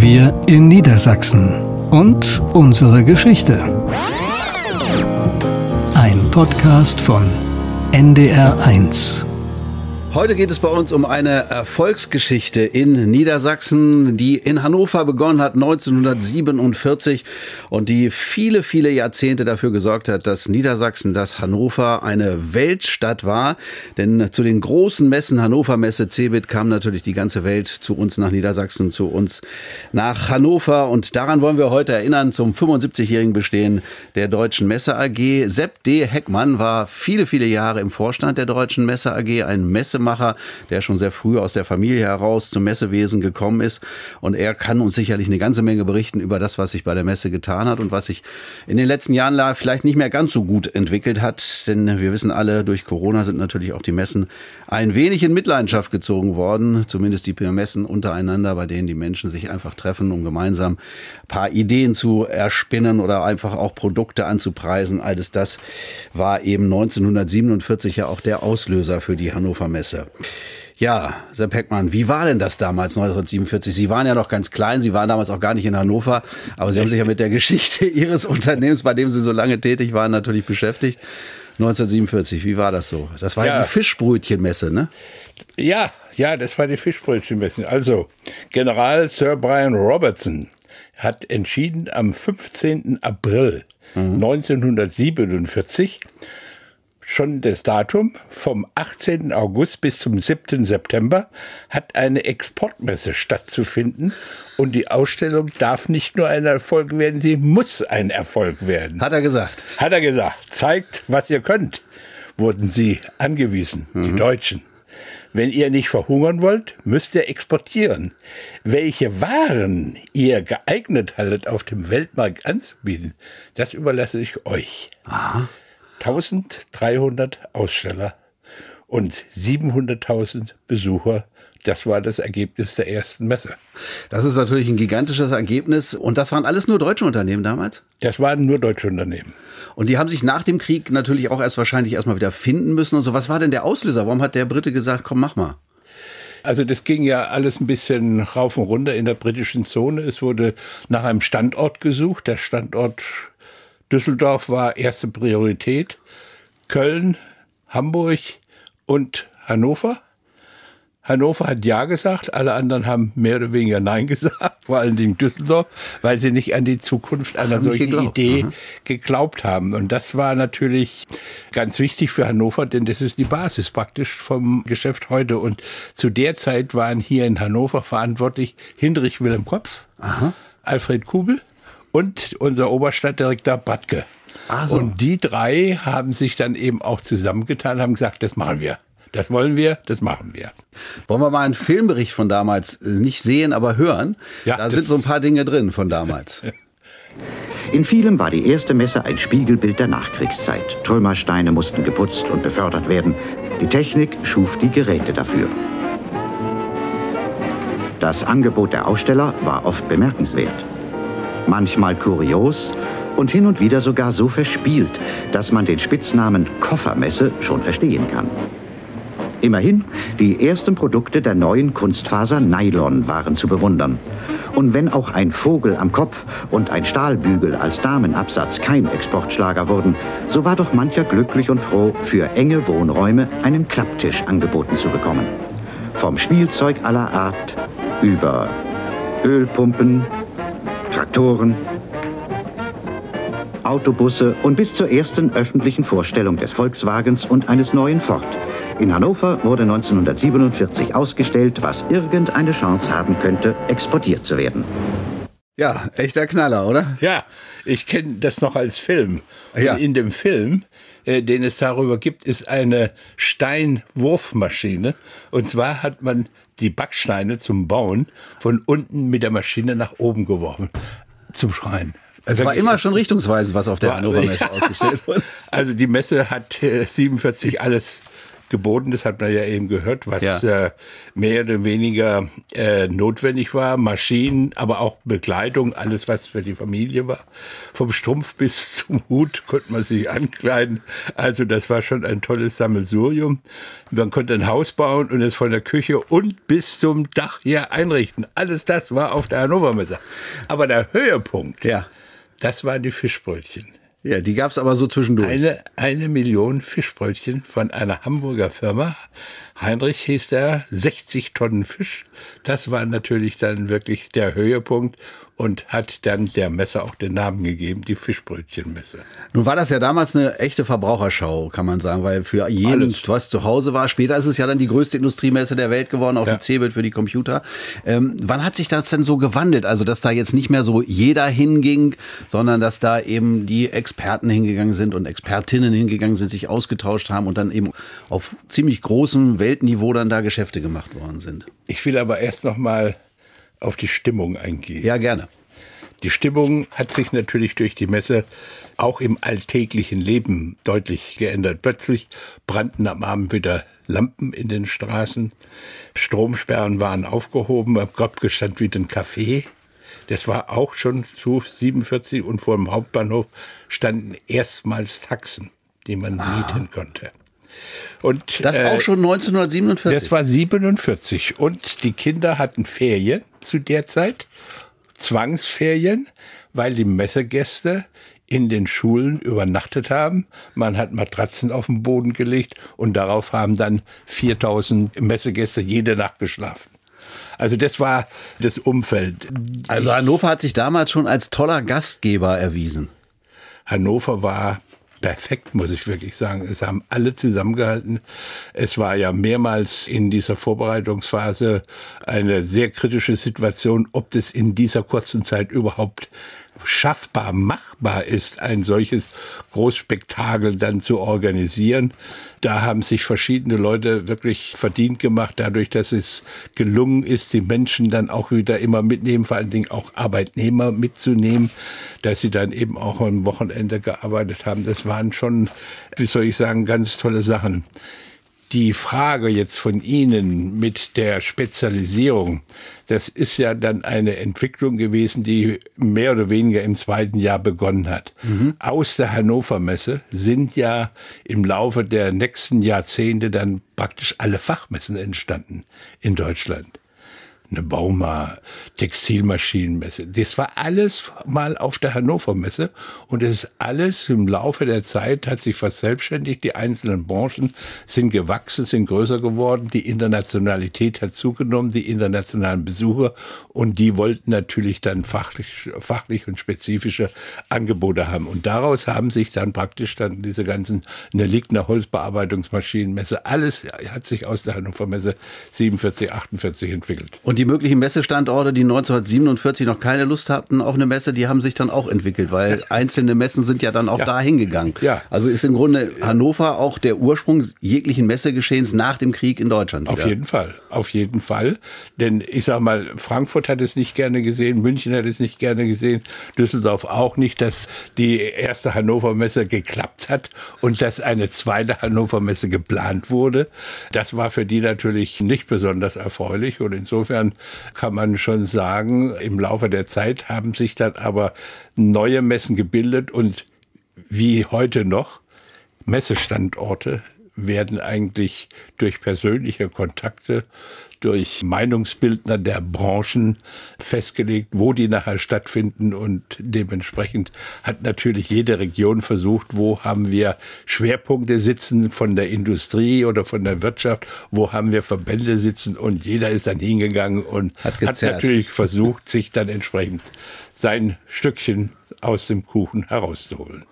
Wir in Niedersachsen und unsere Geschichte. Ein Podcast von NDR1. Heute geht es bei uns um eine Erfolgsgeschichte in Niedersachsen, die in Hannover begonnen hat 1947 und die viele, viele Jahrzehnte dafür gesorgt hat, dass Niedersachsen, dass Hannover eine Weltstadt war. Denn zu den großen Messen, Hannover Messe, Cebit, kam natürlich die ganze Welt zu uns nach Niedersachsen, zu uns nach Hannover. Und daran wollen wir heute erinnern zum 75-jährigen Bestehen der Deutschen Messe AG. Sepp D. Heckmann war viele, viele Jahre im Vorstand der Deutschen Messe AG, ein Messe Messemacher, der schon sehr früh aus der Familie heraus zum Messewesen gekommen ist. Und er kann uns sicherlich eine ganze Menge berichten über das, was sich bei der Messe getan hat und was sich in den letzten Jahren vielleicht nicht mehr ganz so gut entwickelt hat. Denn wir wissen alle, durch Corona sind natürlich auch die Messen ein wenig in Mitleidenschaft gezogen worden. Zumindest die Messen untereinander, bei denen die Menschen sich einfach treffen, um gemeinsam ein paar Ideen zu erspinnen oder einfach auch Produkte anzupreisen. Alles das war eben 1947 ja auch der Auslöser für die Hannover Messe. Messe. Ja, Sepp Heckmann, wie war denn das damals 1947? Sie waren ja noch ganz klein, Sie waren damals auch gar nicht in Hannover, aber Sie haben sich ja mit der Geschichte Ihres Unternehmens, bei dem Sie so lange tätig waren, natürlich beschäftigt. 1947, wie war das so? Das war ja die Fischbrötchenmesse, ne? Ja, ja, das war die Fischbrötchenmesse. Also, General Sir Brian Robertson hat entschieden am 15. April mhm. 1947 schon das Datum vom 18. August bis zum 7. September hat eine Exportmesse stattzufinden und die Ausstellung darf nicht nur ein Erfolg werden, sie muss ein Erfolg werden. Hat er gesagt. Hat er gesagt. Zeigt, was ihr könnt, wurden sie angewiesen, mhm. die Deutschen. Wenn ihr nicht verhungern wollt, müsst ihr exportieren. Welche Waren ihr geeignet haltet, auf dem Weltmarkt anzubieten, das überlasse ich euch. Aha. 1300 Aussteller und 700.000 Besucher. Das war das Ergebnis der ersten Messe. Das ist natürlich ein gigantisches Ergebnis. Und das waren alles nur deutsche Unternehmen damals? Das waren nur deutsche Unternehmen. Und die haben sich nach dem Krieg natürlich auch erst wahrscheinlich erstmal wieder finden müssen und so. Was war denn der Auslöser? Warum hat der Brite gesagt, komm, mach mal? Also das ging ja alles ein bisschen rauf und runter in der britischen Zone. Es wurde nach einem Standort gesucht. Der Standort Düsseldorf war erste Priorität. Köln, Hamburg und Hannover. Hannover hat Ja gesagt, alle anderen haben mehr oder weniger Nein gesagt, vor allen Dingen Düsseldorf, weil sie nicht an die Zukunft einer solchen geglaubt. Idee Aha. geglaubt haben. Und das war natürlich ganz wichtig für Hannover, denn das ist die Basis praktisch vom Geschäft heute. Und zu der Zeit waren hier in Hannover verantwortlich Hindrich Wilhelm Kopf, Aha. Alfred Kubel, und unser Oberstadtdirektor Badke. So. Und die drei haben sich dann eben auch zusammengetan, haben gesagt, das machen wir. Das wollen wir, das machen wir. Wollen wir mal einen Filmbericht von damals äh, nicht sehen, aber hören? Ja, da sind so ein paar Dinge drin von damals. In vielem war die erste Messe ein Spiegelbild der Nachkriegszeit. Trümmersteine mussten geputzt und befördert werden. Die Technik schuf die Geräte dafür. Das Angebot der Aussteller war oft bemerkenswert manchmal kurios und hin und wieder sogar so verspielt, dass man den Spitznamen Koffermesse schon verstehen kann. Immerhin, die ersten Produkte der neuen Kunstfaser Nylon waren zu bewundern. Und wenn auch ein Vogel am Kopf und ein Stahlbügel als Damenabsatz kein Exportschlager wurden, so war doch mancher glücklich und froh, für enge Wohnräume einen Klapptisch angeboten zu bekommen. Vom Spielzeug aller Art über Ölpumpen, Traktoren, Autobusse und bis zur ersten öffentlichen Vorstellung des Volkswagens und eines neuen Ford. In Hannover wurde 1947 ausgestellt, was irgendeine Chance haben könnte, exportiert zu werden. Ja, echter Knaller, oder? Ja, ich kenne das noch als Film. Ja. in dem Film, äh, den es darüber gibt, ist eine Steinwurfmaschine. Und zwar hat man die Backsteine zum Bauen von unten mit der Maschine nach oben geworfen. Zum Schreien. Es war immer schon richtungsweisend, was auf der Hannover Messe ja. ausgestellt wurde. Also die Messe hat 47 alles geboten. Das hat man ja eben gehört, was Ja. äh, mehr oder weniger äh, notwendig war. Maschinen, aber auch Bekleidung, alles was für die Familie war. Vom Strumpf bis zum Hut konnte man sich ankleiden. Also das war schon ein tolles Sammelsurium. Man konnte ein Haus bauen und es von der Küche und bis zum Dach her einrichten. Alles das war auf der Hannover Messe. Aber der Höhepunkt, Ja. das waren die Fischbrötchen. Ja, die gab's aber so zwischendurch. Eine, eine Million Fischbrötchen von einer Hamburger Firma. Heinrich hieß der, 60 Tonnen Fisch. Das war natürlich dann wirklich der Höhepunkt und hat dann der Messe auch den Namen gegeben, die Fischbrötchenmesse. Nun war das ja damals eine echte Verbraucherschau, kann man sagen, weil für jeden, Alles. was zu Hause war, später ist es ja dann die größte Industriemesse der Welt geworden, auch Ja. die Cebit für die Computer. Ähm, wann hat sich das denn so gewandelt? Also, dass da jetzt nicht mehr so jeder hinging, sondern dass da eben die Experten hingegangen sind und Expertinnen hingegangen sind, sich ausgetauscht haben und dann eben auf ziemlich großem Weltniveau dann da Geschäfte gemacht worden sind. Ich will aber erst noch mal auf die Stimmung eingehen. Ja, gerne. Die Stimmung hat sich natürlich durch die Messe auch im alltäglichen Leben deutlich geändert. Plötzlich brannten am Abend wieder Lampen in den Straßen, Stromsperren waren aufgehoben, am Kopf stand wieder ein Café. Das war auch schon zu 47 und vor dem Hauptbahnhof standen erstmals Taxen, die man mieten konnte. Und Das äh, auch schon 1947. das war 47 und die Kinder hatten Ferien zu der Zeit, Zwangsferien, weil die Messegäste in den Schulen übernachtet haben. Man hat Matratzen auf den Boden gelegt und darauf haben dann 4000 Messegäste jede Nacht geschlafen. Also das war das Umfeld. also Hannover hat sich damals schon als toller Gastgeber erwiesen. Hannover war perfekt, muss ich wirklich sagen. Es haben alle zusammengehalten. Es war ja mehrmals in dieser Vorbereitungsphase eine sehr kritische Situation, ob das in dieser kurzen Zeit überhaupt schaffbar, machbar ist, ein solches Großspektakel dann zu organisieren. Da haben sich verschiedene Leute wirklich verdient gemacht, dadurch, dass es gelungen ist, die Menschen dann auch wieder immer mitnehmen, vor allen Dingen auch Arbeitnehmer mitzunehmen, dass sie dann eben auch am Wochenende gearbeitet haben. Das waren schon, wie soll ich sagen, ganz tolle Sachen. Die Frage jetzt von Ihnen mit der Spezialisierung, das ist ja dann eine Entwicklung gewesen, die mehr oder weniger im zweiten Jahr begonnen hat. Aus der Hannover Messe sind ja im Laufe der nächsten Jahrzehnte dann praktisch alle Fachmessen entstanden in Deutschland eine Bauma, Textilmaschinenmesse. Das war alles mal auf der Hannover Messe und es ist alles im Laufe der Zeit hat sich verselbstständigt. Die einzelnen Branchen sind gewachsen, sind größer geworden. Die Internationalität hat zugenommen, die internationalen Besucher und die wollten natürlich dann fachlich, fachlich und spezifische Angebote haben. Und daraus haben sich dann praktisch dann diese ganzen eine Ligner Holzbearbeitungsmaschinenmesse, alles hat sich aus der Hannover Messe 47, 48 entwickelt. Und die möglichen Messestandorte, die 1947 noch keine Lust hatten auf eine Messe, die haben sich dann auch entwickelt, weil einzelne Messen sind ja dann auch Ja. da hingegangen. Ja. Also ist im Grunde Hannover auch der Ursprung jeglichen Messegeschehens nach dem Krieg in Deutschland. Auf wieder. jeden Fall, auf jeden Fall. Denn ich sag mal, Frankfurt hat es nicht gerne gesehen, München hat es nicht gerne gesehen, Düsseldorf auch nicht, dass die erste Hannover Messe geklappt hat und dass eine zweite Hannover Messe geplant wurde. Das war für die natürlich nicht besonders erfreulich und insofern kann man schon sagen, im Laufe der Zeit haben sich dann aber neue Messen gebildet und wie heute noch Messestandorte werden eigentlich durch persönliche Kontakte, durch Meinungsbildner der Branchen festgelegt, wo die nachher stattfinden. Und dementsprechend hat natürlich jede Region versucht, wo haben wir Schwerpunkte sitzen von der Industrie oder von der Wirtschaft, wo haben wir Verbände sitzen. Und jeder ist dann hingegangen und Hat hat, natürlich versucht, sich dann entsprechend sein Stückchen aus dem Kuchen herauszuholen.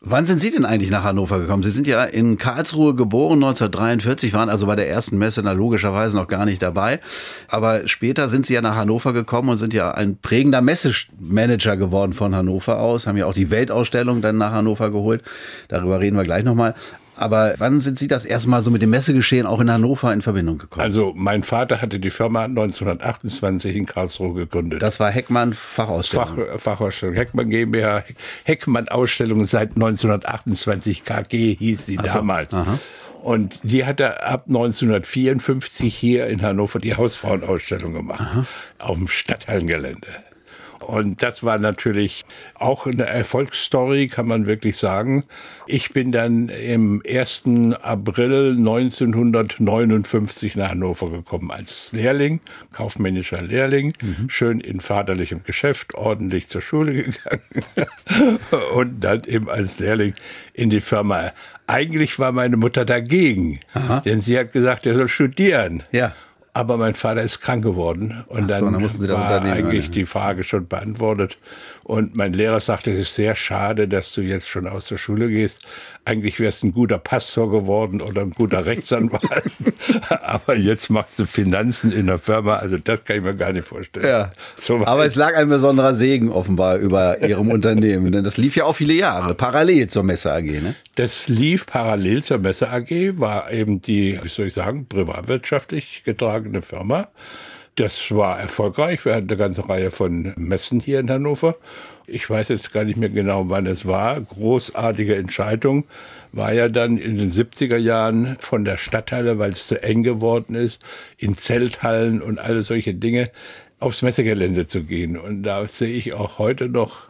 Wann sind Sie denn eigentlich nach Hannover gekommen? Sie sind ja in Karlsruhe geboren, 1943, waren also bei der ersten Messe na, logischerweise noch gar nicht dabei. Aber später sind Sie ja nach Hannover gekommen und sind ja ein prägender Messemanager geworden von Hannover aus, haben ja auch die Weltausstellung dann nach Hannover geholt. Darüber reden wir gleich nochmal. Aber wann sind Sie das erste Mal so mit dem Messegeschehen auch in Hannover in Verbindung gekommen? Also mein Vater hatte die Firma 1928 in Karlsruhe gegründet. das war Heckmann Fachausstellung. Fach, Fachausstellung Heckmann GmbH, Heckmann Ausstellung seit 1928 KG hieß sie so, damals. aha. Und die hatte ab 1954 hier in Hannover die Hausfrauenausstellung gemacht, Aha. auf dem Stadthallengelände. Und das war natürlich auch eine Erfolgsstory, kann man wirklich sagen. Ich bin dann im 1. April 1959 nach Hannover gekommen als Lehrling, kaufmännischer Lehrling, mhm. schön in vaterlichem Geschäft, ordentlich zur Schule gegangen und dann eben als Lehrling in die Firma. Eigentlich war meine Mutter dagegen, Aha. denn sie hat gesagt, er soll studieren. Ja. Aber mein Vater ist krank geworden und so, dann, dann mussten Sie das war eigentlich die Frage schon beantwortet. Und mein Lehrer sagte, es ist sehr schade, dass du jetzt schon aus der Schule gehst. Eigentlich wärst du ein guter Pastor geworden oder ein guter Rechtsanwalt. Aber jetzt machst du Finanzen in der Firma. Also das kann ich mir gar nicht vorstellen. Ja. So Aber es lag ein besonderer Segen offenbar über Ihrem Unternehmen. Denn das lief ja auch viele Jahre, parallel zur Messe AG. Ne? Das lief parallel zur Messe AG, war eben die, wie soll ich sagen, privatwirtschaftlich getragene Firma. Das war erfolgreich. Wir hatten eine ganze Reihe von Messen hier in Hannover. Ich weiß jetzt gar nicht mehr genau, wann es war. Großartige Entscheidung war ja dann in den 70er Jahren von der Stadthalle, weil es zu eng geworden ist, in Zelthallen und alle solche Dinge aufs Messegelände zu gehen. Und da sehe ich auch heute noch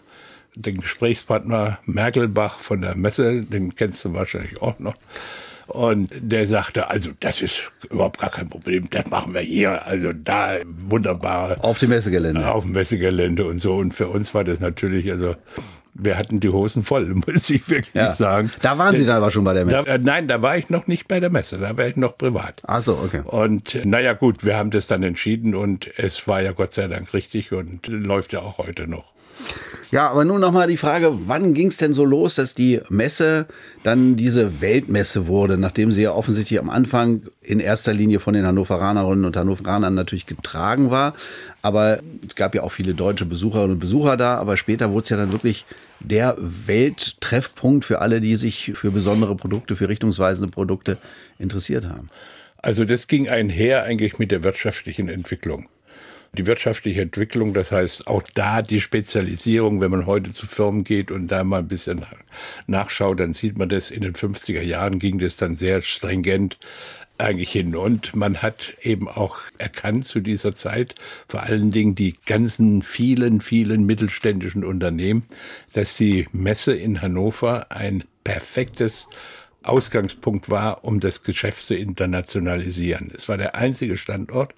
den Gesprächspartner Merkelbach von der Messe, den kennst du wahrscheinlich auch noch. Und der sagte, also das ist überhaupt gar kein Problem, das machen wir hier. Also da wunderbar. Auf dem Messegelände. Auf dem Messegelände und so. Und für uns war das natürlich, also wir hatten die Hosen voll, muss ich wirklich ja. sagen. Da waren Sie dann aber schon bei der Messe? Da, äh, nein, da war ich noch nicht bei der Messe, da war ich noch privat. Ach so, okay. Und naja gut, wir haben das dann entschieden und es war ja Gott sei Dank richtig und läuft ja auch heute noch. Ja, aber nun nochmal die Frage, wann ging es denn so los, dass die Messe dann diese Weltmesse wurde, nachdem sie ja offensichtlich am Anfang in erster Linie von den Hannoveranerinnen und Hannoveranern natürlich getragen war. Aber es gab ja auch viele deutsche Besucherinnen und Besucher da, aber später wurde es ja dann wirklich der Welttreffpunkt für alle, die sich für besondere Produkte, für richtungsweisende Produkte interessiert haben. Also das ging einher eigentlich mit der wirtschaftlichen Entwicklung die wirtschaftliche Entwicklung, das heißt auch da die Spezialisierung, wenn man heute zu Firmen geht und da mal ein bisschen nachschaut, dann sieht man das in den 50er Jahren ging das dann sehr stringent eigentlich hin. Und man hat eben auch erkannt zu dieser Zeit, vor allen Dingen die ganzen vielen, vielen mittelständischen Unternehmen, dass die Messe in Hannover ein perfektes Ausgangspunkt war, um das Geschäft zu internationalisieren. Es war der einzige Standort,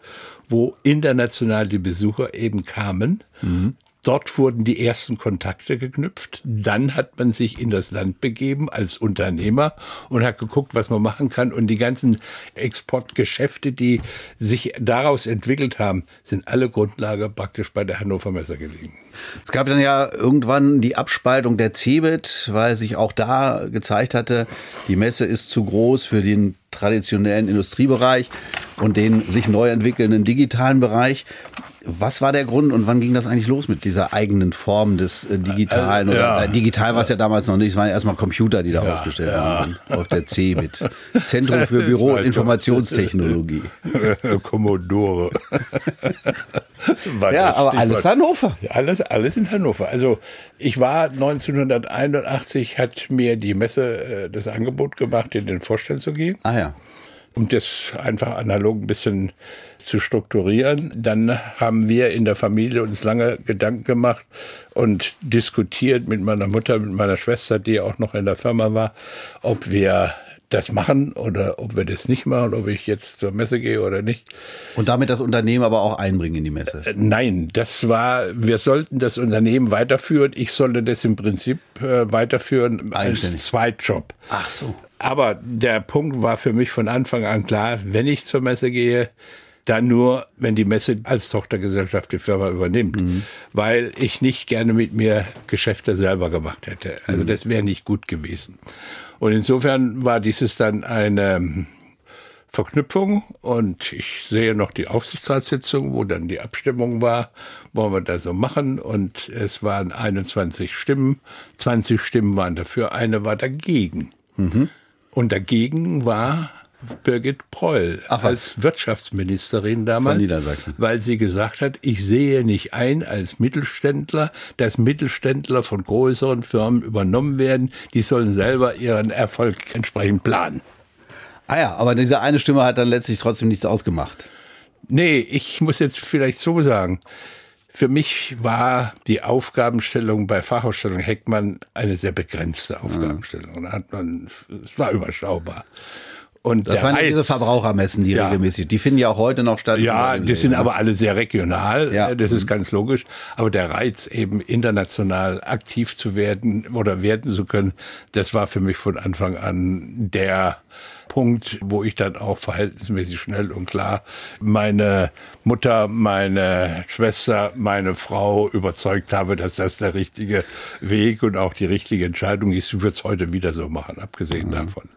wo international die Besucher eben kamen, mhm. Dort wurden die ersten Kontakte geknüpft. Dann hat man sich in das Land begeben als Unternehmer und hat geguckt, was man machen kann. Und die ganzen Exportgeschäfte, die sich daraus entwickelt haben, sind alle Grundlage praktisch bei der Hannover Messe gelegen. Es gab dann ja irgendwann die Abspaltung der CeBIT, weil sich auch da gezeigt hatte, die Messe ist zu groß für den traditionellen Industriebereich und den sich neu entwickelnden digitalen Bereich. Was war der Grund und wann ging das eigentlich los mit dieser eigenen Form des äh, Digitalen? Äh, ja. oder, äh, digital war es ja damals noch nicht, es waren erstmal Computer, die da ja, ausgestellt ja. worden sind, auf der CeBIT. Zentrum für Büro- und Informationstechnologie. Commodore. ja, aber alles Hannover. Alles, alles in Hannover. Also ich war 1981, hat mir die Messe äh, das Angebot gemacht, in den Vorstand zu gehen. Ah ja um das einfach analog ein bisschen zu strukturieren. Dann haben wir in der Familie uns lange Gedanken gemacht und diskutiert mit meiner Mutter, mit meiner Schwester, die auch noch in der Firma war, ob wir das machen oder ob wir das nicht machen, ob ich jetzt zur Messe gehe oder nicht. Und damit das Unternehmen aber auch einbringen in die Messe? Äh, nein, das war, wir sollten das Unternehmen weiterführen. Ich sollte das im Prinzip äh, weiterführen als Zweitjob. Ach so. Aber der Punkt war für mich von Anfang an klar, wenn ich zur Messe gehe, dann nur, wenn die Messe als Tochtergesellschaft die Firma übernimmt, mhm. weil ich nicht gerne mit mir Geschäfte selber gemacht hätte. Also mhm. das wäre nicht gut gewesen. Und insofern war dieses dann eine Verknüpfung und ich sehe noch die Aufsichtsratssitzung, wo dann die Abstimmung war, wollen wir das so machen und es waren 21 Stimmen, 20 Stimmen waren dafür, eine war dagegen. Mhm. Und dagegen war Birgit Preul Ach, als Wirtschaftsministerin damals, von Niedersachsen. weil sie gesagt hat, ich sehe nicht ein als Mittelständler, dass Mittelständler von größeren Firmen übernommen werden, die sollen selber ihren Erfolg entsprechend planen. Ah ja, aber diese eine Stimme hat dann letztlich trotzdem nichts ausgemacht. Nee, ich muss jetzt vielleicht so sagen. Für mich war die Aufgabenstellung bei Fachausstellung Heckmann eine sehr begrenzte Aufgabenstellung. Da hat man, es war überschaubar. Und das waren Reiz, diese Verbrauchermessen, die ja. regelmäßig, die finden ja auch heute noch statt. Ja, die sind aber alle sehr regional, ja. das ist ganz logisch. Aber der Reiz, eben international aktiv zu werden oder werden zu können, das war für mich von Anfang an der Punkt, wo ich dann auch verhältnismäßig schnell und klar meine Mutter, meine Schwester, meine Frau überzeugt habe, dass das der richtige Weg und auch die richtige Entscheidung ist. Ich würde es heute wieder so machen, abgesehen mhm. davon.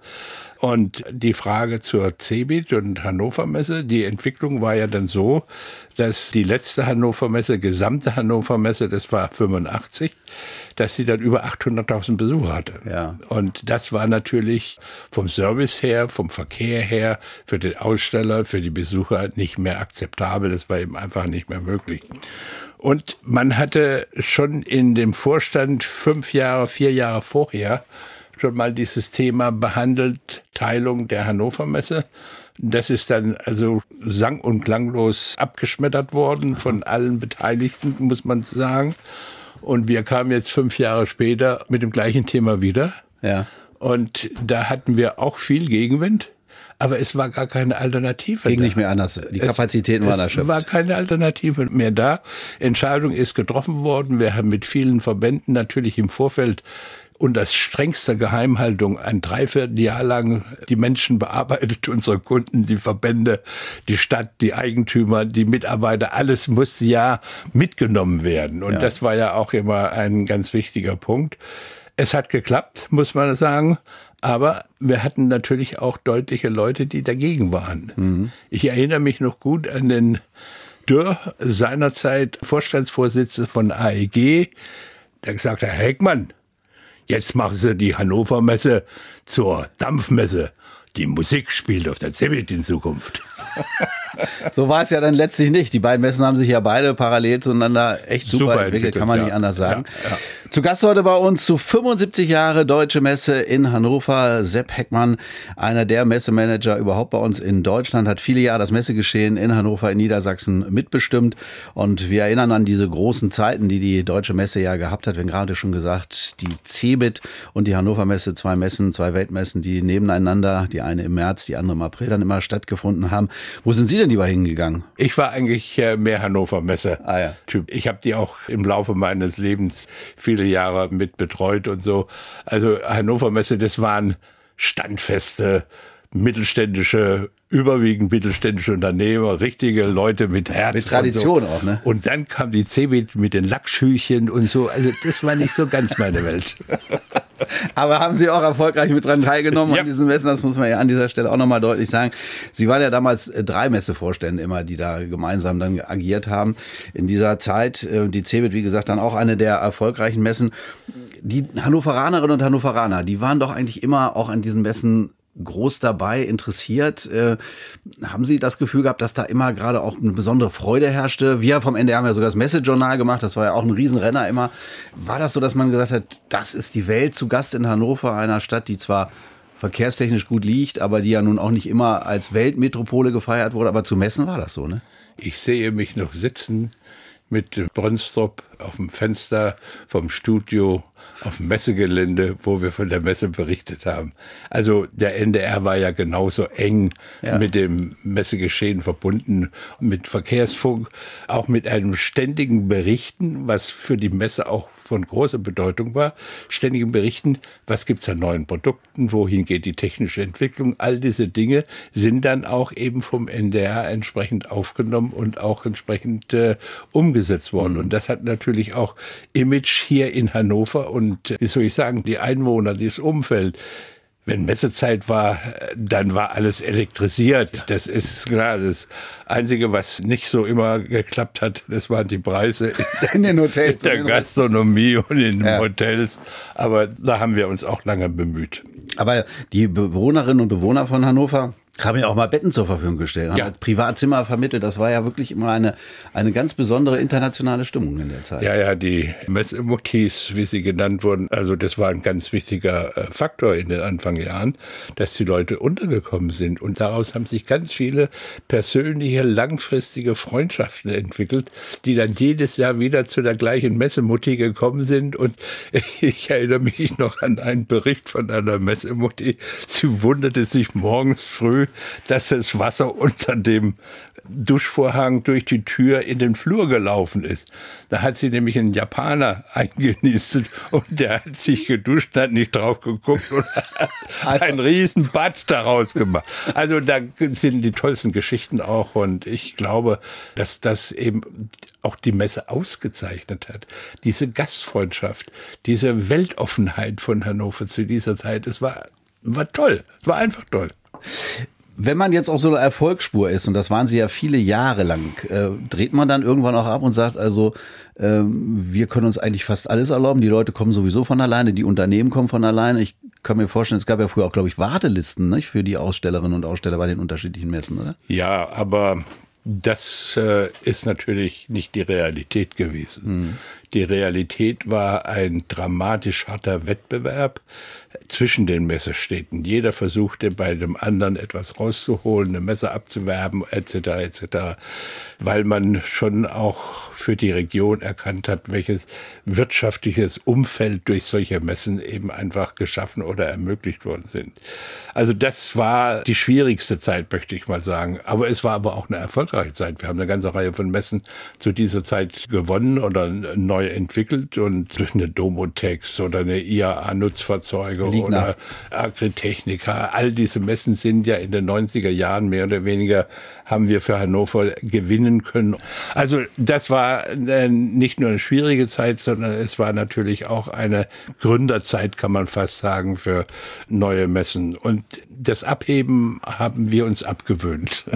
Und die Frage zur CeBIT und Hannover Messe, die Entwicklung war ja dann so, dass die letzte Hannover Messe, gesamte Hannover Messe, das war 85, dass sie dann über 800.000 Besucher hatte. Ja. Und das war natürlich vom Service her, vom Verkehr her, für den Aussteller, für die Besucher nicht mehr akzeptabel. Das war eben einfach nicht mehr möglich. Und man hatte schon in dem Vorstand fünf Jahre, vier Jahre vorher schon mal dieses Thema behandelt, Teilung der Hannover Messe. Das ist dann also sang- und klanglos abgeschmettert worden von allen Beteiligten, muss man sagen. Und wir kamen jetzt fünf Jahre später mit dem gleichen Thema wieder. Ja. Und da hatten wir auch viel Gegenwind. Aber es war gar keine Alternative. Ging da. nicht mehr anders. Die Kapazitäten es, waren erschöpft. Es war keine Alternative mehr da. Entscheidung ist getroffen worden. Wir haben mit vielen Verbänden natürlich im Vorfeld und das strengste Geheimhaltung ein Dreivierteljahr lang die Menschen bearbeitet, unsere Kunden, die Verbände, die Stadt, die Eigentümer, die Mitarbeiter, alles musste ja mitgenommen werden. Und ja. das war ja auch immer ein ganz wichtiger Punkt. Es hat geklappt, muss man sagen. Aber wir hatten natürlich auch deutliche Leute, die dagegen waren. Mhm. Ich erinnere mich noch gut an den Dürr, seinerzeit Vorstandsvorsitzender von AEG, der gesagt hat, Herr Heckmann, Jetzt machen sie die Hannover Messe zur Dampfmesse. Die Musik spielt auf der Cebit in Zukunft. so war es ja dann letztlich nicht. Die beiden Messen haben sich ja beide parallel zueinander echt super, super entwickelt, kann man ja. nicht anders sagen. Ja, ja. Zu Gast heute bei uns zu 75 Jahre Deutsche Messe in Hannover, Sepp Heckmann, einer der Messemanager überhaupt bei uns in Deutschland, hat viele Jahre das Messegeschehen in Hannover, in Niedersachsen mitbestimmt. Und wir erinnern an diese großen Zeiten, die die Deutsche Messe ja gehabt hat. Wir haben gerade schon gesagt, die CeBIT und die Hannover Messe, zwei Messen, zwei Weltmessen, die nebeneinander, die eine im März, die andere im April dann immer stattgefunden haben. Wo sind Sie denn lieber hingegangen? Ich war eigentlich äh, mehr Hannover Messe ah, ja. Ich habe die auch im Laufe meines Lebens viele viele Jahre mit betreut und so. Also Hannover Messe, das waren standfeste mittelständische, überwiegend mittelständische Unternehmer, richtige Leute mit Herz. Mit Tradition so. auch, ne? Und dann kam die CeBIT mit den Lackschüchen und so. Also das war nicht so ganz meine Welt. Aber haben Sie auch erfolgreich mit dran teilgenommen ja. an diesem Messen? Das muss man ja an dieser Stelle auch nochmal deutlich sagen. Sie waren ja damals äh, drei Messevorstände immer, die da gemeinsam dann agiert haben in dieser Zeit. Äh, die CeBIT, wie gesagt, dann auch eine der erfolgreichen Messen. Die Hannoveranerinnen und Hannoveraner, die waren doch eigentlich immer auch an diesen Messen groß dabei, interessiert. Äh, haben Sie das Gefühl gehabt, dass da immer gerade auch eine besondere Freude herrschte? Wir vom NDR haben ja sogar das Messejournal gemacht, das war ja auch ein Riesenrenner immer. War das so, dass man gesagt hat, das ist die Welt zu Gast in Hannover, einer Stadt, die zwar verkehrstechnisch gut liegt, aber die ja nun auch nicht immer als Weltmetropole gefeiert wurde, aber zu messen war das so, ne? Ich sehe mich noch sitzen mit Bronstrop auf dem Fenster vom Studio auf dem Messegelände, wo wir von der Messe berichtet haben. Also der NDR war ja genauso eng ja. mit dem Messegeschehen verbunden, mit Verkehrsfunk, auch mit einem ständigen Berichten, was für die Messe auch von großer Bedeutung war, ständigen Berichten, was gibt's an neuen Produkten, wohin geht die technische Entwicklung, all diese Dinge sind dann auch eben vom NDR entsprechend aufgenommen und auch entsprechend äh, umgesetzt worden. Und das hat natürlich auch Image hier in Hannover und, äh, wie soll ich sagen, die Einwohner, dieses Umfeld, wenn Messezeit war, dann war alles elektrisiert. Das ist klar. Das Einzige, was nicht so immer geklappt hat, das waren die Preise in, in den Hotels, in der Gastronomie und in den ja. Hotels. Aber da haben wir uns auch lange bemüht. Aber die Bewohnerinnen und Bewohner von Hannover, Haben ja auch mal Betten zur Verfügung gestellt, haben Ja. Privatzimmer vermittelt. Das war ja wirklich immer eine, eine ganz besondere internationale Stimmung in der Zeit. Ja, ja, die Messemutis, wie sie genannt wurden, also das war ein ganz wichtiger äh, Faktor in den Anfangsjahren, dass die Leute untergekommen sind. Und daraus haben sich ganz viele persönliche, langfristige Freundschaften entwickelt, die dann jedes Jahr wieder zu der gleichen Messemutti gekommen sind. Und ich erinnere mich noch an einen Bericht von einer Messemutti. Sie wunderte sich morgens früh, dass das Wasser unter dem Duschvorhang durch die Tür in den Flur gelaufen ist. Da hat sie nämlich einen Japaner eingenistet und der hat sich geduscht, hat nicht drauf geguckt und hat einen riesen Bad daraus gemacht. Also da sind die tollsten Geschichten auch und ich glaube, dass das eben auch die Messe ausgezeichnet hat. Diese Gastfreundschaft, diese Weltoffenheit von Hannover zu dieser Zeit, es war, war toll, es war einfach toll. Wenn man jetzt auf so einer Erfolgsspur ist, und das waren sie ja viele Jahre lang, äh, dreht man dann irgendwann auch ab und sagt, also ähm, wir können uns eigentlich fast alles erlauben. Die Leute kommen sowieso von alleine, die Unternehmen kommen von alleine. Ich kann mir vorstellen, es gab ja früher auch, glaube ich, Wartelisten nicht, für die Ausstellerinnen und Aussteller bei den unterschiedlichen Messen, oder? Ja, aber das äh, ist natürlich nicht die Realität gewesen. Die Realität war ein dramatisch harter Wettbewerb zwischen den Messestädten. Jeder versuchte bei dem anderen etwas rauszuholen, eine Messe abzuwerben, etc. etc. Weil man schon auch für die Region erkannt hat, welches wirtschaftliches Umfeld durch solche Messen eben einfach geschaffen oder ermöglicht worden sind. Also das war die schwierigste Zeit, möchte ich mal sagen. Aber es war aber auch eine erfolgreiche Zeit. Wir haben eine ganze Reihe von Messen zu dieser Zeit gewonnen oder neu entwickelt und durch eine Domotex oder eine IAA-Nutzfahrzeuge oder Agritechnica. All diese Messen sind ja in den 90er Jahren mehr oder weniger haben wir für Hannover gewinnen können. Also das war äh, nicht nur eine schwierige Zeit, sondern es war natürlich auch eine Gründerzeit, kann man fast sagen, für neue Messen. Und das Abheben haben wir uns abgewöhnt.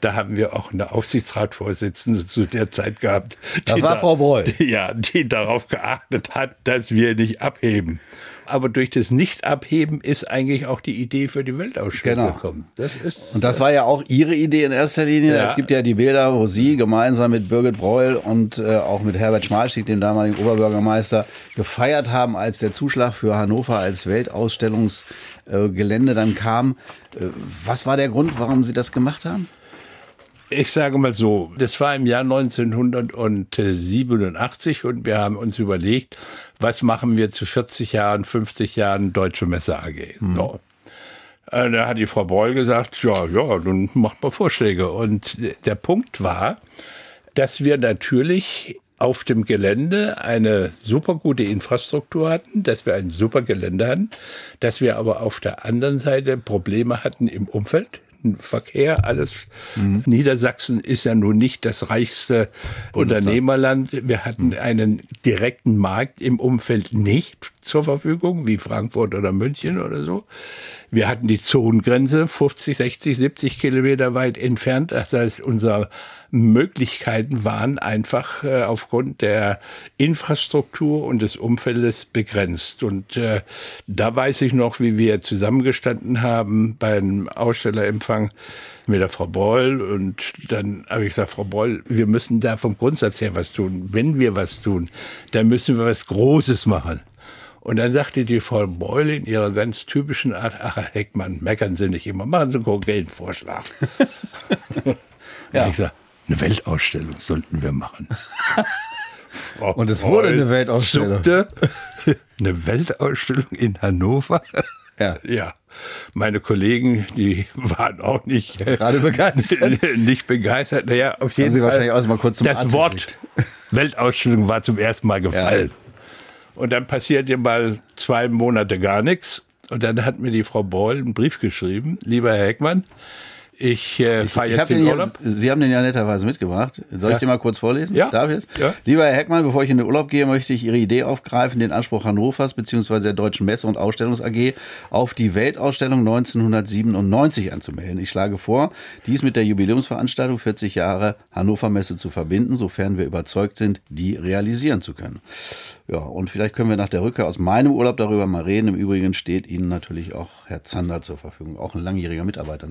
Da haben wir auch eine Aufsichtsratsvorsitzende zu der Zeit gehabt. Das die war Frau Broll. Ja, die darauf geachtet hat, dass wir nicht abheben. Aber durch das Nicht-Abheben ist eigentlich auch die Idee für die Weltausstellung Genau. gekommen. Das ist Und das war ja auch Ihre Idee in erster Linie. Ja. Es gibt ja die Bilder, wo Sie gemeinsam mit Birgit Breul und äh, auch mit Herbert Schmalstieg, dem damaligen Oberbürgermeister, gefeiert haben, als der Zuschlag für Hannover als Weltausstellungsgelände dann kam. Äh, was war der Grund, warum Sie das gemacht haben? Ich sage mal so, das war im Jahr 1987 und wir haben uns überlegt, was machen wir zu 40 Jahren, 50 Jahren Deutsche Messe AG. So. Äh, Da hat die Frau Beul gesagt, ja, ja, dann macht mal Vorschläge. Und der Punkt war, dass wir natürlich auf dem Gelände eine super gute Infrastruktur hatten, dass wir ein super Gelände hatten, dass wir aber auf der anderen Seite Probleme hatten im Umfeld. Verkehr, alles. Niedersachsen ist ja nun nicht das reichste Unternehmerland. Wir hatten einen direkten Markt im Umfeld nicht zur Verfügung, wie Frankfurt oder München oder so. Wir hatten die Zonengrenze 50, 60, 70 Kilometer weit entfernt. Das heißt, unsere Möglichkeiten waren einfach äh, aufgrund der Infrastruktur und des Umfeldes begrenzt. Und äh, da weiß ich noch, wie wir zusammengestanden haben beim Ausstellerempfang mit der Frau Beul. Und dann habe ich gesagt, Frau Beul, wir müssen da vom Grundsatz her was tun. Wenn wir was tun, dann müssen wir was Großes machen. Und dann sagte die Frau Beul in ihrer ganz typischen Art, ach, Herr Heckmann, meckern Sie nicht immer, machen Sie einen konkreten Vorschlag. ja. Ich sag, eine Weltausstellung sollten wir machen. Frau Und es wurde Beul eine Weltausstellung. zuckte. Eine Weltausstellung in Hannover? Ja. Ja. Meine Kollegen, die waren auch nicht Gerade begeistert. nicht begeistert. Naja, auf jeden Sie Fall. wahrscheinlich auch mal kurz zum das Arzt Wort. Weltausstellung war zum ersten Mal gefallen. Und dann passierte mal zwei Monate gar nichts. Und dann hat mir die Frau Beul einen Brief geschrieben. Lieber Herr Heckmann, Ich äh, fahre jetzt in den ja, Urlaub. Sie haben den ja netterweise mitgebracht. Soll Ja. ich den mal kurz vorlesen? Ja. Darf ich jetzt? Ja. Lieber Herr Heckmann, bevor ich in den Urlaub gehe, möchte ich Ihre Idee aufgreifen, den Anspruch Hannovers bzw. der Deutschen Messe- und Ausstellungs AG auf die Weltausstellung 1997 anzumelden. Ich schlage vor, dies mit der Jubiläumsveranstaltung 40 Jahre Hannover Messe zu verbinden, sofern wir überzeugt sind, die realisieren zu können. Ja, und vielleicht können wir nach der Rückkehr aus meinem Urlaub darüber mal reden. Im Übrigen steht Ihnen natürlich auch Herr Zander zur Verfügung, auch ein langjähriger Mitarbeiter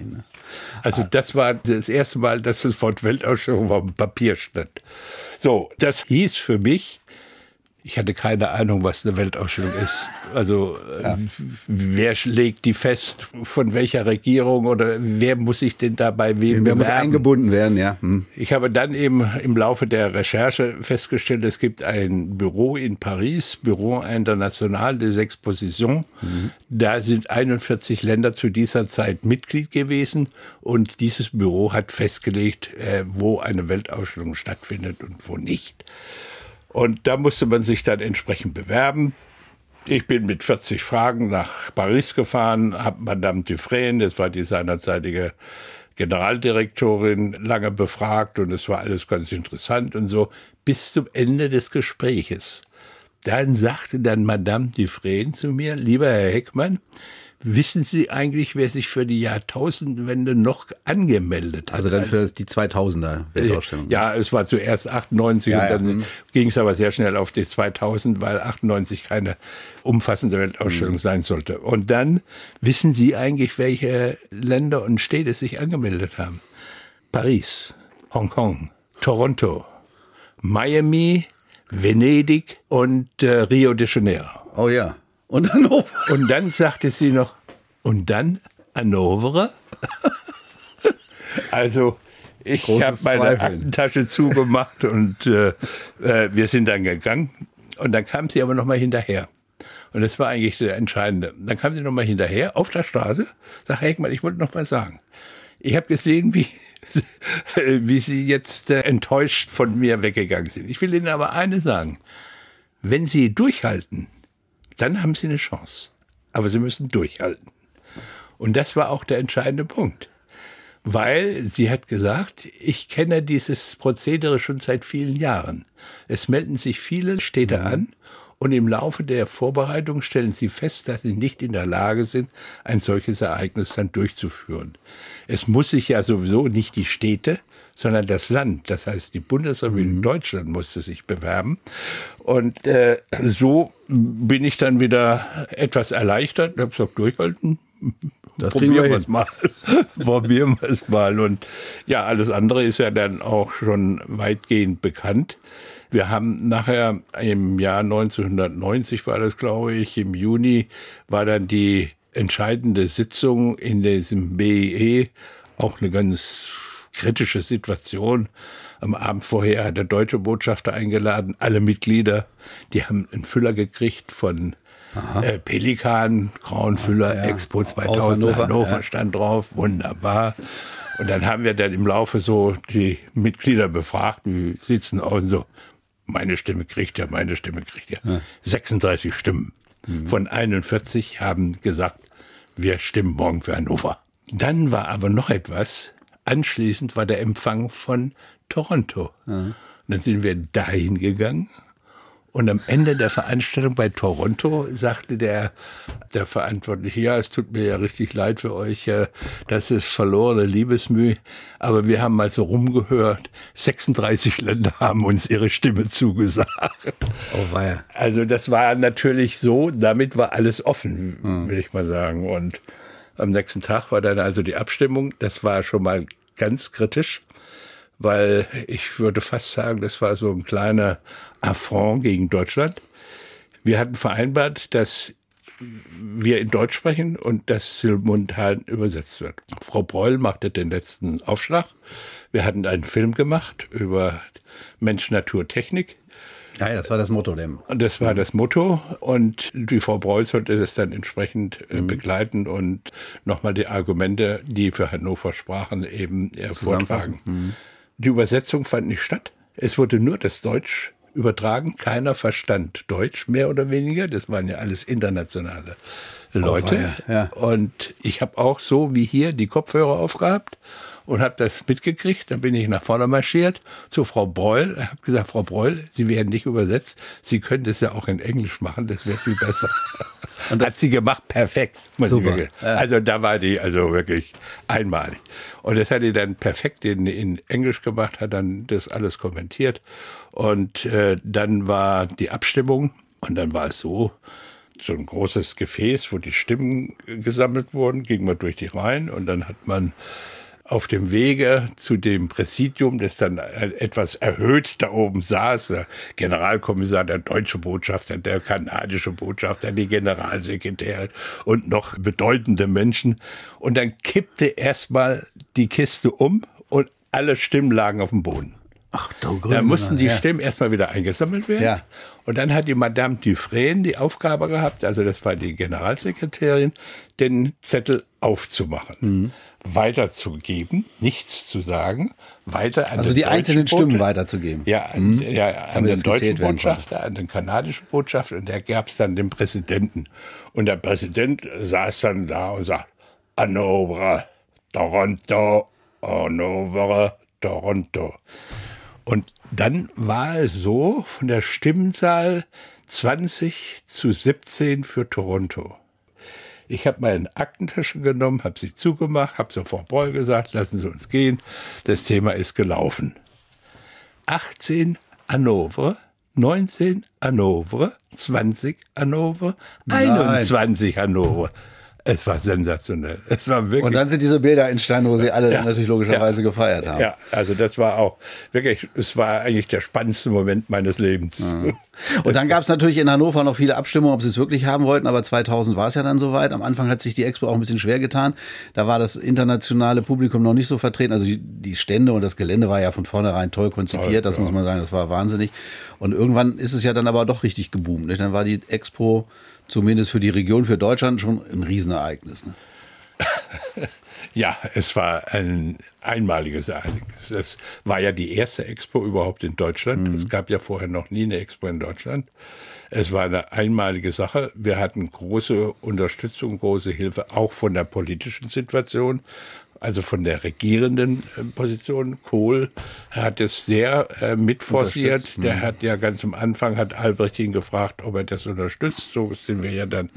Ja. Ne? Also das war das erste Mal, dass das Wort Weltausstellung auf dem Papier stand. So, das hieß für mich, ich hatte keine Ahnung, was eine Weltausstellung ist. Also äh, wer legt die fest, von welcher Regierung oder wer muss sich denn dabei wem Wer muss eingebunden werden, ja. Hm. Ich habe dann eben im Laufe der Recherche festgestellt, es gibt ein Büro in Paris, Büro International des Expositions. Da sind 41 Länder zu dieser Zeit Mitglied gewesen und dieses Büro hat festgelegt, äh, wo eine Weltausstellung stattfindet und wo nicht. Und da musste man sich dann entsprechend bewerben. Ich bin mit 40 Fragen nach Paris gefahren, habe Madame Dufresne, das war die seinerzeitige Generaldirektorin, lange befragt und es war alles ganz interessant und so, bis zum Ende des Gespräches. Dann sagte dann Madame Dufresne zu mir, lieber Herr Heckmann, wissen Sie eigentlich, wer sich für die Jahrtausendwende noch angemeldet hat? Also dann für die 2000er Weltausstellung. Ja, es war zuerst 98 Ja, und ja, dann mhm. ging es aber sehr schnell auf die 2000, weil 98 keine umfassende Mhm. Weltausstellung sein sollte. Und dann wissen Sie eigentlich, welche Länder und Städte sich angemeldet haben? Paris, Hongkong, Toronto, Miami, Venedig und äh, Rio de Janeiro. Oh ja. Und Hannover. Und dann sagte sie noch, und dann Hannover? also ich habe meine Zweifeln. Aktentasche zugemacht und äh, äh, wir sind dann gegangen. Und dann kam sie aber noch mal hinterher. Und das war eigentlich das Entscheidende. Dann kam sie noch mal hinterher auf der Straße, sagt Heckmann, ich wollte noch mal sagen. Ich habe gesehen, wie, wie Sie jetzt äh, enttäuscht von mir weggegangen sind. Ich will Ihnen aber eine sagen. Wenn Sie durchhalten, dann haben Sie eine Chance. Aber Sie müssen durchhalten. Und das war auch der entscheidende Punkt. Weil sie hat gesagt, ich kenne dieses Prozedere schon seit vielen Jahren. Es melden sich viele Städte an und im Laufe der Vorbereitung stellen sie fest, dass sie nicht in der Lage sind, ein solches Ereignis dann durchzuführen. Es muss sich ja sowieso nicht die Städte, sondern das Land, das heißt die Bundesrepublik Deutschland musste sich bewerben. Und äh, so bin ich dann wieder etwas erleichtert, habe gesagt, durchhalten, Das probieren wir es mal. probieren wir es mal. Und ja, alles andere ist ja dann auch schon weitgehend bekannt. Wir haben nachher im Jahr 1990 war das, glaube ich, im Juni war dann die entscheidende Sitzung in diesem BIE, auch eine ganz kritische Situation. Am Abend vorher hat der deutsche Botschafter eingeladen, alle Mitglieder, die haben einen Füller gekriegt von äh, Pelikan, Grauenfüller, Expo 2000, Hannover, Hannover, ja. stand drauf, wunderbar. Und dann haben wir dann im Laufe so die Mitglieder befragt, wie sitzen aus und so, meine Stimme kriegt ja, meine Stimme kriegt ja. 36 Stimmen von 41 haben gesagt, wir stimmen morgen für Hannover. Dann war aber noch etwas. Anschließend war der Empfang von Toronto. Und dann sind wir dahin gegangen und am Ende der Veranstaltung bei Toronto sagte der, der Verantwortliche, ja, es tut mir ja richtig leid für euch, das ist verlorene Liebesmüh, aber wir haben mal so rumgehört, 36 Länder haben uns ihre Stimme zugesagt. Oh weia. Also das war natürlich so, damit war alles offen, will ich mal sagen. Und am nächsten Tag war dann also die Abstimmung, das war schon mal ganz kritisch weil ich würde fast sagen, das war so ein kleiner Affront gegen Deutschland. Wir hatten vereinbart, dass wir in Deutsch sprechen und das simultan übersetzt wird. Frau Breul machte den letzten Aufschlag. Wir hatten einen Film gemacht über Mensch, Natur, Technik. Ja, ja, das war das Motto dem. Und das war das Motto. Und die Frau Breul sollte das dann entsprechend äh, begleiten und nochmal die Argumente, die für Hannover sprachen, eben äh, vortragen. Die Übersetzung fand nicht statt. Es wurde nur das Deutsch übertragen. Keiner verstand Deutsch, mehr oder weniger. Das waren ja alles internationale Leute. Oh, ja. Und ich habe auch so wie hier die Kopfhörer aufgehabt und habe das mitgekriegt. Dann bin ich nach vorne marschiert zu Frau Breul. habe gesagt, Frau Breul, Sie werden nicht übersetzt. Sie können das ja auch in Englisch machen. Das wäre viel besser. Und hat sie gemacht, perfekt. Ich. Also da war die also wirklich einmalig. Und das hat die dann perfekt in, in Englisch gemacht, hat dann das alles kommentiert. Und äh, dann war die Abstimmung und dann war es so, so ein großes Gefäß, wo die Stimmen gesammelt wurden, ging man durch die Reihen und dann hat man auf dem Wege zu dem Präsidium, das dann etwas erhöht da oben saß, der Generalkommissar, der deutsche Botschafter, der kanadische Botschafter, die Generalsekretärin und noch bedeutende Menschen. Und dann kippte erstmal die Kiste um und alle Stimmen lagen auf dem Boden. Ach, du Da mussten die Stimmen erstmal wieder eingesammelt werden. Ja. Und dann hat die Madame Dufresne die Aufgabe gehabt, also das war die Generalsekretärin, den Zettel aufzumachen, Mhm. Weiterzugeben, nichts zu sagen, weiter an Also den die deutschen einzelnen Stimmen Botschaft- weiterzugeben. Ja, an, ja, an den deutschen Botschafter, an den kanadischen Botschafter und da gab es dann den Präsidenten. Und der Präsident saß dann da und sagt, Hannover, Toronto, Hannover, Toronto. Und dann war es so von der Stimmenzahl 20 zu 17 für Toronto. Ich habe meine Aktentasche genommen, habe sie zugemacht, habe zur Frau Breul gesagt, lassen Sie uns gehen, das Thema ist gelaufen. 18 Hannover, 19 Hannover, 20 Hannover, 21 Hannover. Es war sensationell. Es war wirklich. Und dann sind diese Bilder entstanden, wo sie alle Ja. natürlich logischerweise gefeiert haben. ja, also das war auch wirklich, es war eigentlich der spannendste Moment meines Lebens. Und dann gab es natürlich in Hannover noch viele Abstimmungen, ob sie es wirklich haben wollten, aber 2000 war es ja dann soweit. Am Anfang hat sich die Expo auch ein bisschen schwer getan. Da war das internationale Publikum noch nicht so vertreten. Also die, die Stände und das Gelände war ja von vornherein toll konzipiert, das ja. muss man sagen, das war wahnsinnig. Und irgendwann ist es ja dann aber doch richtig geboomt. Nicht? Dann war die Expo zumindest für die Region, für Deutschland schon ein Riesenereignis. Ne? Ja, es war ein einmaliges Ereignis. Es war ja die erste Expo überhaupt in Deutschland. Es gab ja vorher noch nie eine Expo in Deutschland. Es war eine einmalige Sache. Wir hatten große Unterstützung, große Hilfe, auch von der politischen Situation, also von der regierenden äh, Position. Kohl hat es sehr äh, mitforciert. Der hat ja ganz am Anfang, hat Albrecht ihn gefragt, ob er das unterstützt. So sind wir ja dann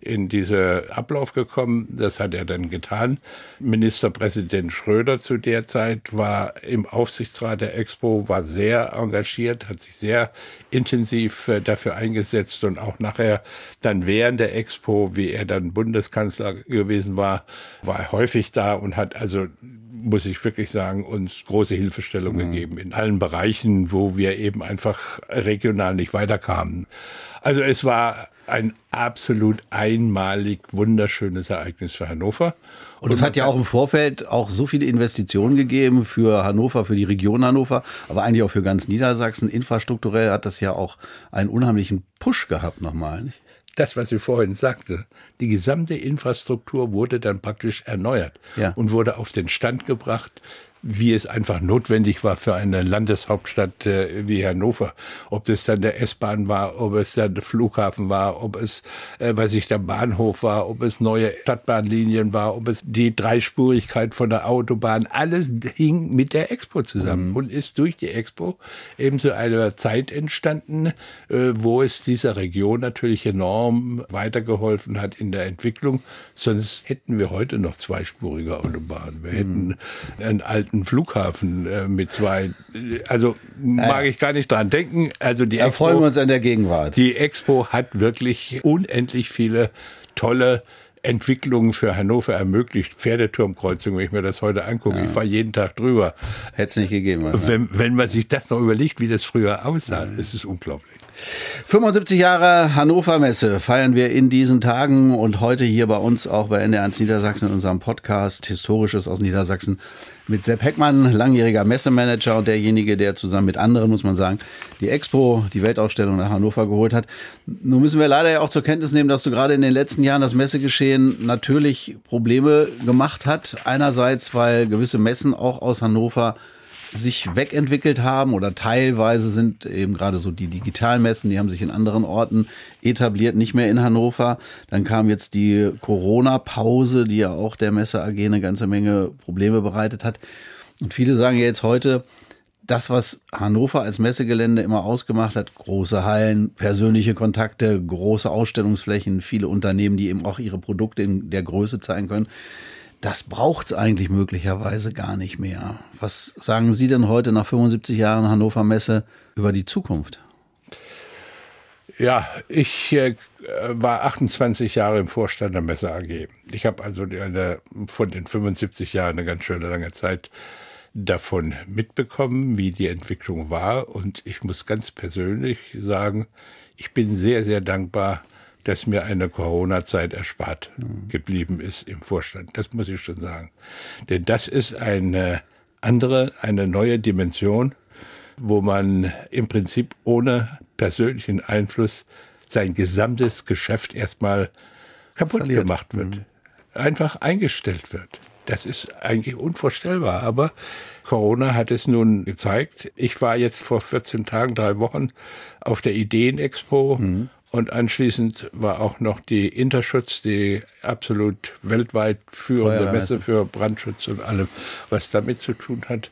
in diese Ablauf gekommen. Das hat er dann getan. Ministerpräsident Schröder zu der Zeit war im Aufsichtsrat der Expo, war sehr engagiert, hat sich sehr intensiv äh, dafür eingesetzt und auch nachher dann während der Expo, wie er dann Bundeskanzler gewesen war, war er häufig da und hat also muss ich wirklich sagen, uns große Hilfestellung gegeben in allen Bereichen, wo wir eben einfach regional nicht weiterkamen. Also es war ein absolut einmalig wunderschönes Ereignis für Hannover. Und es hat ja auch im Vorfeld auch so viele Investitionen gegeben für Hannover, für die Region Hannover, aber eigentlich auch für ganz Niedersachsen. Infrastrukturell hat das ja auch einen unheimlichen Push gehabt nochmal. Nicht? Das, was ich vorhin sagte, die gesamte Infrastruktur wurde dann praktisch erneuert Ja. und wurde auf den Stand gebracht, wie es einfach notwendig war für eine Landeshauptstadt äh, wie Hannover. Ob das dann der S-Bahn war, ob es dann der Flughafen war, ob es, äh, weiß ich, der Bahnhof war, ob es neue Stadtbahnlinien war, ob es die Dreispurigkeit von der Autobahn, alles hing mit der Expo zusammen und ist durch die Expo eben zu einer Zeit entstanden, äh, wo es dieser Region natürlich enorm weitergeholfen hat in der Entwicklung. Sonst hätten wir heute noch zweispurige Autobahnen. Wir hätten einen alten Flughafen äh, mit zwei. äh, Also mag ich gar nicht dran denken. Also die Erfreuen wir Expo, uns an der Gegenwart. die Expo hat wirklich unendlich viele tolle Entwicklungen für Hannover ermöglicht. Pferdeturmkreuzung, wenn ich mir das heute angucke. Ich fahre jeden Tag drüber. Hätte es nicht gegeben. Wenn, wenn man sich das noch überlegt, wie das früher aussah, ist es unglaublich. 75 Jahre Hannover Messe feiern wir in diesen Tagen und heute hier bei uns auch bei NDR1 Niedersachsen in unserem Podcast Historisches aus Niedersachsen mit Sepp Heckmann, langjähriger Messemanager und derjenige, der zusammen mit anderen, muss man sagen, die Expo, die Weltausstellung nach Hannover geholt hat. Nun müssen wir leider ja auch zur Kenntnis nehmen, dass du gerade in den letzten Jahren das Messegeschehen natürlich Probleme gemacht hat. Einerseits, weil gewisse Messen auch aus Hannover sich wegentwickelt haben oder teilweise sind eben gerade so die Digitalmessen, die haben sich in anderen Orten etabliert, nicht mehr in Hannover. Dann kam jetzt die Corona-Pause, die ja auch der Messe AG eine ganze Menge Probleme bereitet hat. Und viele sagen ja jetzt heute, das, was Hannover als Messegelände immer ausgemacht hat, große Hallen, persönliche Kontakte, große Ausstellungsflächen, viele Unternehmen, die eben auch ihre Produkte in der Größe zeigen können, das braucht es eigentlich möglicherweise gar nicht mehr. Was sagen Sie denn heute nach 75 Jahren Hannover Messe über die Zukunft? Ja, ich äh, war 28 Jahre im Vorstand der Messe AG. Ich habe also eine, von den 75 Jahren eine ganz schöne lange Zeit davon mitbekommen, wie die Entwicklung war. Und ich muss ganz persönlich sagen, ich bin sehr, sehr dankbar, dass mir eine Corona-Zeit erspart geblieben ist im Vorstand. Das muss ich schon sagen. Denn das ist eine andere, eine neue Dimension, wo man im Prinzip ohne persönlichen Einfluss sein gesamtes Geschäft erstmal kaputt Verliert. gemacht wird. Mhm. Einfach eingestellt wird. Das ist eigentlich unvorstellbar. Aber Corona hat es nun gezeigt. Ich war jetzt vor 14 Tagen, drei Wochen auf der Ideenexpo. Mhm. Und anschließend war auch noch die Interschutz, die absolut weltweit führende Messe für Brandschutz und allem, was damit zu tun hat.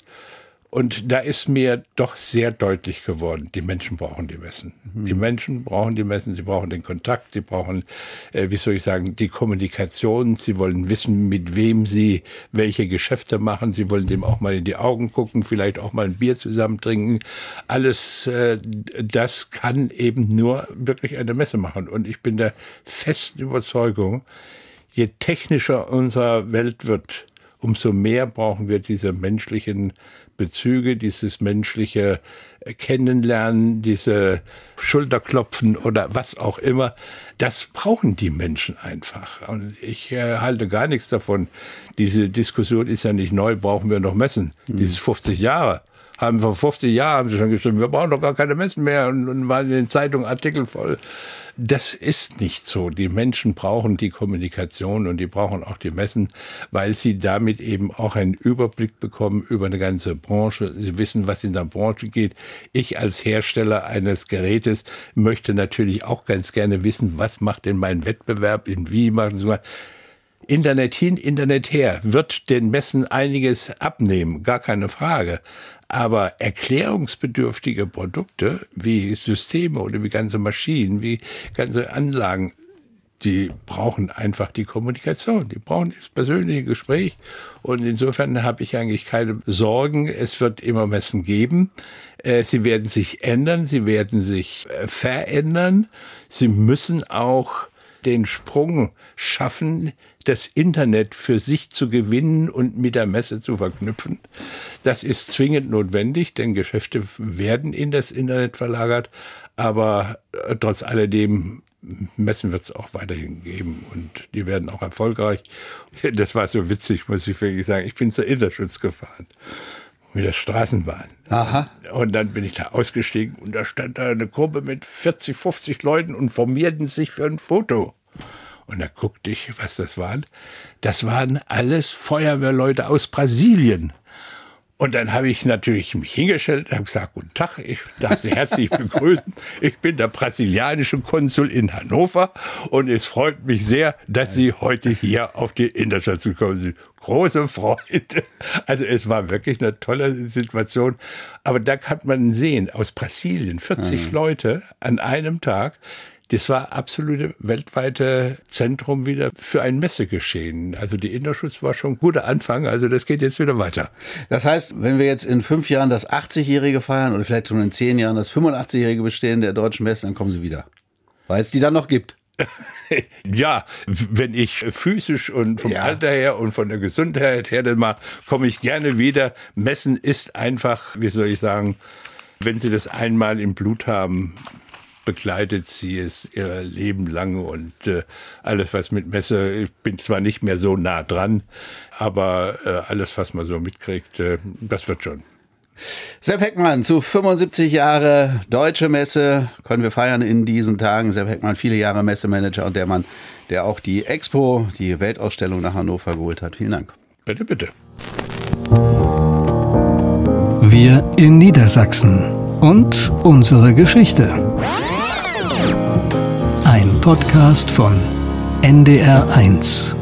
Und da ist mir doch sehr deutlich geworden, die Menschen brauchen die Messen. Mhm. Die Menschen brauchen die Messen, sie brauchen den Kontakt, sie brauchen, äh, wie soll ich sagen, die Kommunikation, sie wollen wissen, mit wem sie welche Geschäfte machen, sie wollen dem auch mal in die Augen gucken, vielleicht auch mal ein Bier zusammen trinken. Alles äh, das kann eben nur wirklich eine Messe machen. Und ich bin der festen Überzeugung, je technischer unsere Welt wird, umso mehr brauchen wir diese menschlichen Bezüge, dieses menschliche Kennenlernen, diese Schulterklopfen oder was auch immer, das brauchen die Menschen einfach. Und ich äh, halte gar nichts davon. Diese Diskussion ist ja nicht neu, brauchen wir noch Messen. Mhm. Dieses 50 Jahre haben vor 50 Jahren haben sie schon geschrieben, wir brauchen doch gar keine Messen mehr und, und waren in den Zeitungen Artikel voll. Das ist nicht so. Die Menschen brauchen die Kommunikation und die brauchen auch die Messen, weil sie damit eben auch einen Überblick bekommen über eine ganze Branche. Sie wissen, was in der Branche geht. Ich als Hersteller eines Gerätes möchte natürlich auch ganz gerne wissen, was macht denn mein Wettbewerb, in wie machen sie Internet hin, Internet her, wird den Messen einiges abnehmen, gar keine Frage. Aber erklärungsbedürftige Produkte wie Systeme oder wie ganze Maschinen, wie ganze Anlagen, die brauchen einfach die Kommunikation, die brauchen das persönliche Gespräch. Und insofern habe ich eigentlich keine Sorgen. Es wird immer Messen geben. Äh, sie werden sich ändern, sie werden sich äh, verändern. Sie müssen auch den Sprung schaffen, das Internet für sich zu gewinnen und mit der Messe zu verknüpfen. Das ist zwingend notwendig, denn Geschäfte werden in das Internet verlagert, aber äh, trotz alledem Messen wird es auch weiterhin geben und die werden auch erfolgreich. Das war so witzig, muss ich wirklich sagen. Ich bin zur Interschutz gefahren mit der Straßenbahn. Aha. Und dann bin ich da ausgestiegen und da stand da eine Gruppe mit 40, 50 Leuten und formierten sich für ein Foto. Und da guckte ich, was das waren. Das waren alles Feuerwehrleute aus Brasilien. Und dann habe ich natürlich mich hingestellt habe gesagt, guten Tag, ich darf Sie herzlich begrüßen. Ich bin der brasilianische Konsul in Hannover und es freut mich sehr, dass Sie heute hier auf die Interstation gekommen sind. Große Freude. Also es war wirklich eine tolle Situation. Aber da kann man sehen, aus Brasilien, 40 mhm. Leute an einem Tag, das war absolute weltweite Zentrum wieder für ein Messegeschehen. Also die Innerschutz war schon ein guter Anfang, also das geht jetzt wieder weiter. Das heißt, wenn wir jetzt in fünf Jahren das 80-Jährige feiern oder vielleicht schon in zehn Jahren das 85-Jährige Bestehen der deutschen Messe, dann kommen sie wieder. Weil es die dann noch gibt. ja, wenn ich physisch und vom ja. Alter her und von der Gesundheit her dann mal, komme ich gerne wieder. Messen ist einfach, wie soll ich sagen, wenn Sie das einmal im Blut haben, begleitet sie es ihr Leben lang und äh, alles, was mit Messe, ich bin zwar nicht mehr so nah dran, aber äh, alles, was man so mitkriegt, äh, das wird schon. Sepp Heckmann zu 75 Jahre Deutsche Messe können wir feiern in diesen Tagen. Sepp Heckmann, viele Jahre Messemanager und der Mann, der auch die Expo, die Weltausstellung nach Hannover geholt hat. Vielen Dank. Bitte, bitte. Wir in Niedersachsen und unsere Geschichte. Podcast von NDR1.